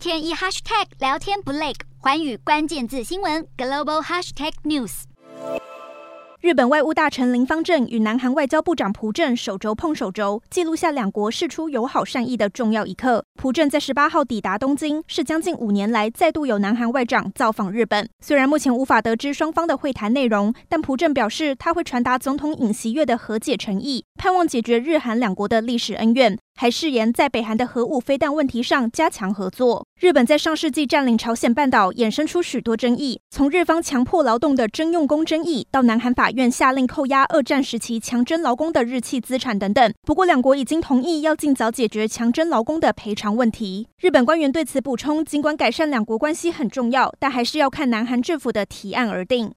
天一 hashtag 聊天不累，寰宇关键字新闻 global hashtag news。日本外务大臣林芳正与南韩外交部长朴正手肘碰手肘，记录下两国释出友好善意的重要一刻。朴正在十八号抵达东京，是将近五年来再度有南韩外长造访日本。虽然目前无法得知双方的会谈内容，但朴正表示他会传达总统尹锡悦的和解诚意，盼望解决日韩两国的历史恩怨。还誓言在北韩的核武飞弹问题上加强合作。日本在上世纪占领朝鲜半岛，衍生出许多争议，从日方强迫劳动的征用工争议，到南韩法院下令扣押二战时期强征劳工的日企资产等等。不过，两国已经同意要尽早解决强征劳工的赔偿问题。日本官员对此补充，尽管改善两国关系很重要，但还是要看南韩政府的提案而定。